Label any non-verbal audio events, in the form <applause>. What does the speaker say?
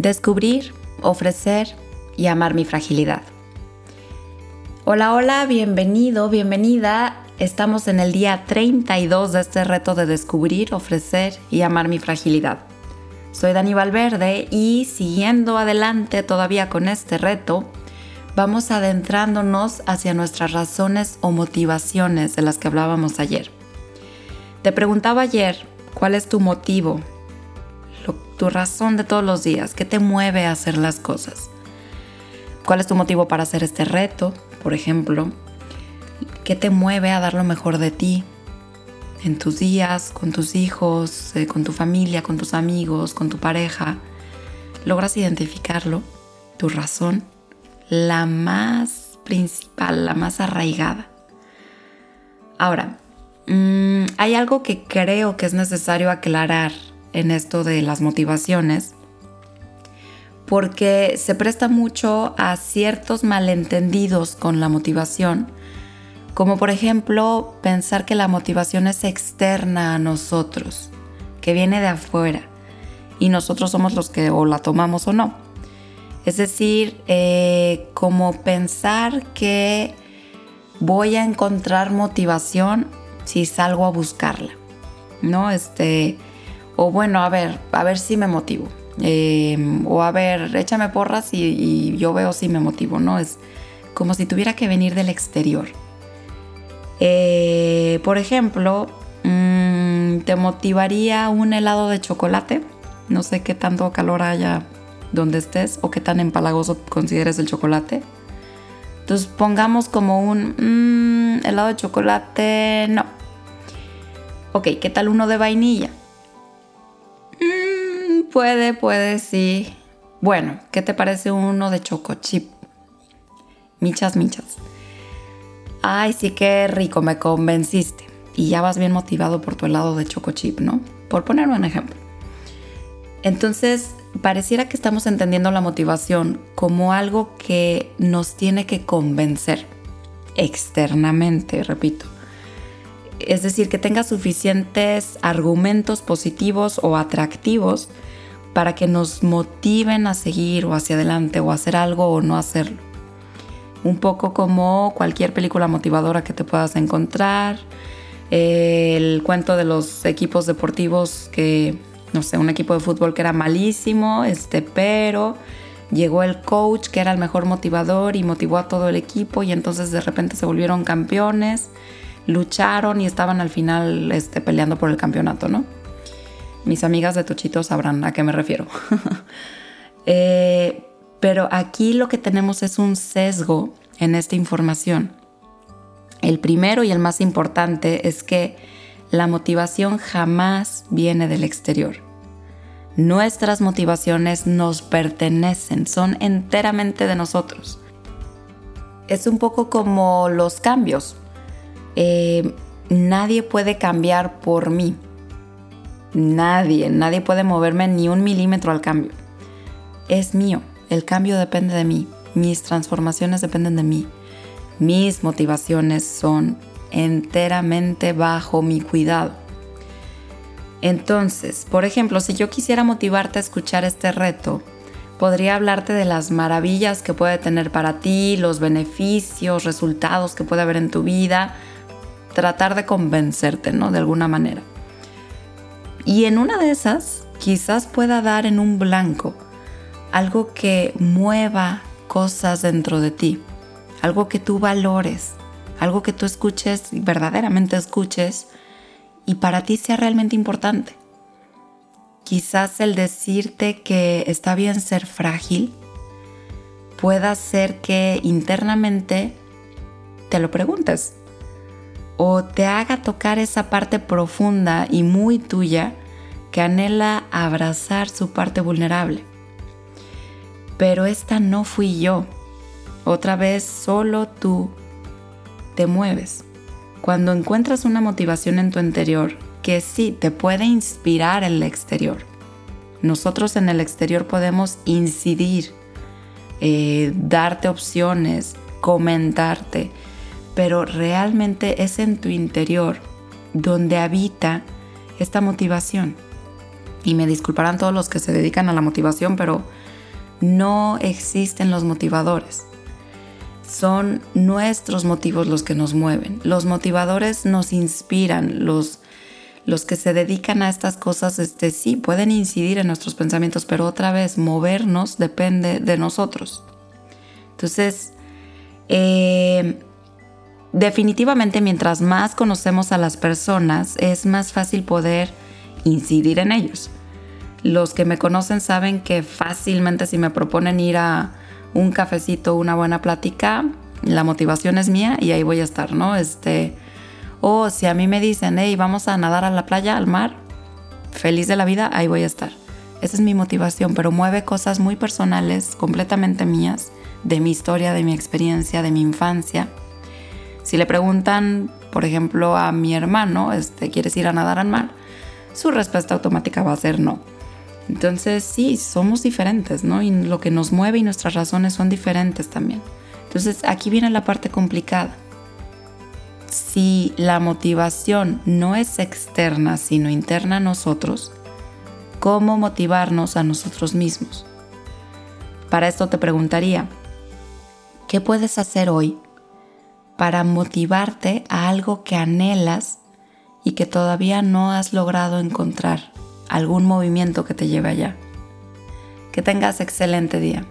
descubrir, ofrecer y amar mi fragilidad. Hola, hola, bienvenido, bienvenida. Estamos en el día 32 de este reto de descubrir, ofrecer y amar mi fragilidad. Soy Dani Valverde y siguiendo adelante todavía con este reto, vamos adentrándonos hacia nuestras razones o motivaciones de las que hablábamos ayer. Te preguntaba ayer, ¿cuál es tu motivo? Tu razón de todos los días, ¿qué te mueve a hacer las cosas? ¿Cuál es tu motivo para hacer este reto, por ejemplo? ¿Qué te mueve a dar lo mejor de ti en tus días, con tus hijos, eh, con tu familia, con tus amigos, con tu pareja? ¿Logras identificarlo? ¿Tu razón? La más principal, la más arraigada. Ahora, mm, hay algo que creo que es necesario aclarar en esto de las motivaciones, porque se presta mucho a ciertos malentendidos con la motivación, como por ejemplo pensar que la motivación es externa a nosotros, que viene de afuera, y nosotros somos los que o la tomamos o no. Es decir, eh, como pensar que voy a encontrar motivación si salgo a buscarla, ¿no? Este, o bueno, a ver, a ver si me motivo. Em, o a ver, échame porras y, yo veo si me motivo, ¿no? Es como si tuviera que venir del exterior. Eh, por ejemplo, mm, ¿te motivaría un helado de chocolate? No sé qué tanto calor haya donde estés o qué tan empalagoso consideres el chocolate. Entonces pongamos como un mm, helado de chocolate, no. Ok, ¿qué tal uno de vainilla? Puede, puede, sí. Bueno, ¿qué te parece uno de choco chip? Michas, michas. Ay, sí, qué rico, me convenciste. Y ya vas bien motivado por tu helado de choco chip, ¿no? Por poner un ejemplo. Entonces, pareciera que estamos entendiendo la motivación como algo que nos tiene que convencer externamente, repito. Es decir, que tenga suficientes argumentos positivos o atractivos para que nos motiven a seguir o hacia adelante o hacer algo o no hacerlo. Un poco como cualquier película motivadora que te puedas encontrar, el cuento de los equipos deportivos que, no sé, un equipo de fútbol que era malísimo, este, pero llegó el coach que era el mejor motivador y motivó a todo el equipo y entonces de repente se volvieron campeones, lucharon y estaban al final este, peleando por el campeonato, ¿no? Mis amigas de Tochito sabrán a qué me refiero. <laughs> Eh, pero aquí lo que tenemos es un sesgo en esta información. El primero y el más importante es que la motivación jamás viene del exterior. Nuestras motivaciones nos pertenecen, son enteramente de nosotros. Es un poco como los cambios. Eh, nadie puede cambiar por mí. Nadie, nadie puede moverme ni un milímetro al cambio. Es mío, el cambio depende de mí, mis transformaciones dependen de mí, mis motivaciones son enteramente bajo mi cuidado. Entonces, por ejemplo, si yo quisiera motivarte a escuchar este reto, podría hablarte de las maravillas que puede tener para ti, los beneficios, resultados que puede haber en tu vida, tratar de convencerte, ¿no? De alguna manera. Y en una de esas quizás pueda dar en un blanco algo que mueva cosas dentro de ti, algo que tú valores, algo que tú escuches, verdaderamente escuches y para ti sea realmente importante. Quizás el decirte que está bien ser frágil pueda hacer que internamente te lo preguntes o te haga tocar esa parte profunda y muy tuya que anhela abrazar su parte vulnerable. Pero esta no fui yo. Otra vez solo tú te mueves. Cuando encuentras una motivación en tu interior que sí te puede inspirar en el exterior. Nosotros en el exterior podemos incidir, eh, darte opciones, comentarte, pero realmente es en tu interior donde habita esta motivación. Y me disculparán todos los que se dedican a la motivación, pero no existen los motivadores. Son nuestros motivos los que nos mueven. Los motivadores nos inspiran, los, los que se dedican a estas cosas, este, sí, pueden incidir en nuestros pensamientos, pero otra vez, movernos depende de nosotros. Entonces, eh, definitivamente mientras más conocemos a las personas, es más fácil poder incidir en ellos. Los que me conocen saben que fácilmente si me proponen ir a un cafecito, una buena plática, la motivación es mía y ahí voy a estar, ¿no? Este, o si a mí me dicen, hey, vamos a nadar a la playa, al mar, feliz de la vida, ahí voy a estar. Esa es mi motivación, pero mueve cosas muy personales, completamente mías, de mi historia, de mi experiencia, de mi infancia. Si le preguntan, por ejemplo, a mi hermano, este, ¿quieres ir a nadar al mar? Su respuesta automática va a ser no. Entonces sí, somos diferentes, ¿no? Y lo que nos mueve y nuestras razones son diferentes también. Entonces aquí viene la parte complicada. Si la motivación no es externa, sino interna a nosotros, ¿cómo motivarnos a nosotros mismos? Para esto te preguntaría, ¿qué puedes hacer hoy para motivarte a algo que anhelas y que todavía no has logrado encontrar? algún movimiento que te lleve allá. Que tengas excelente día.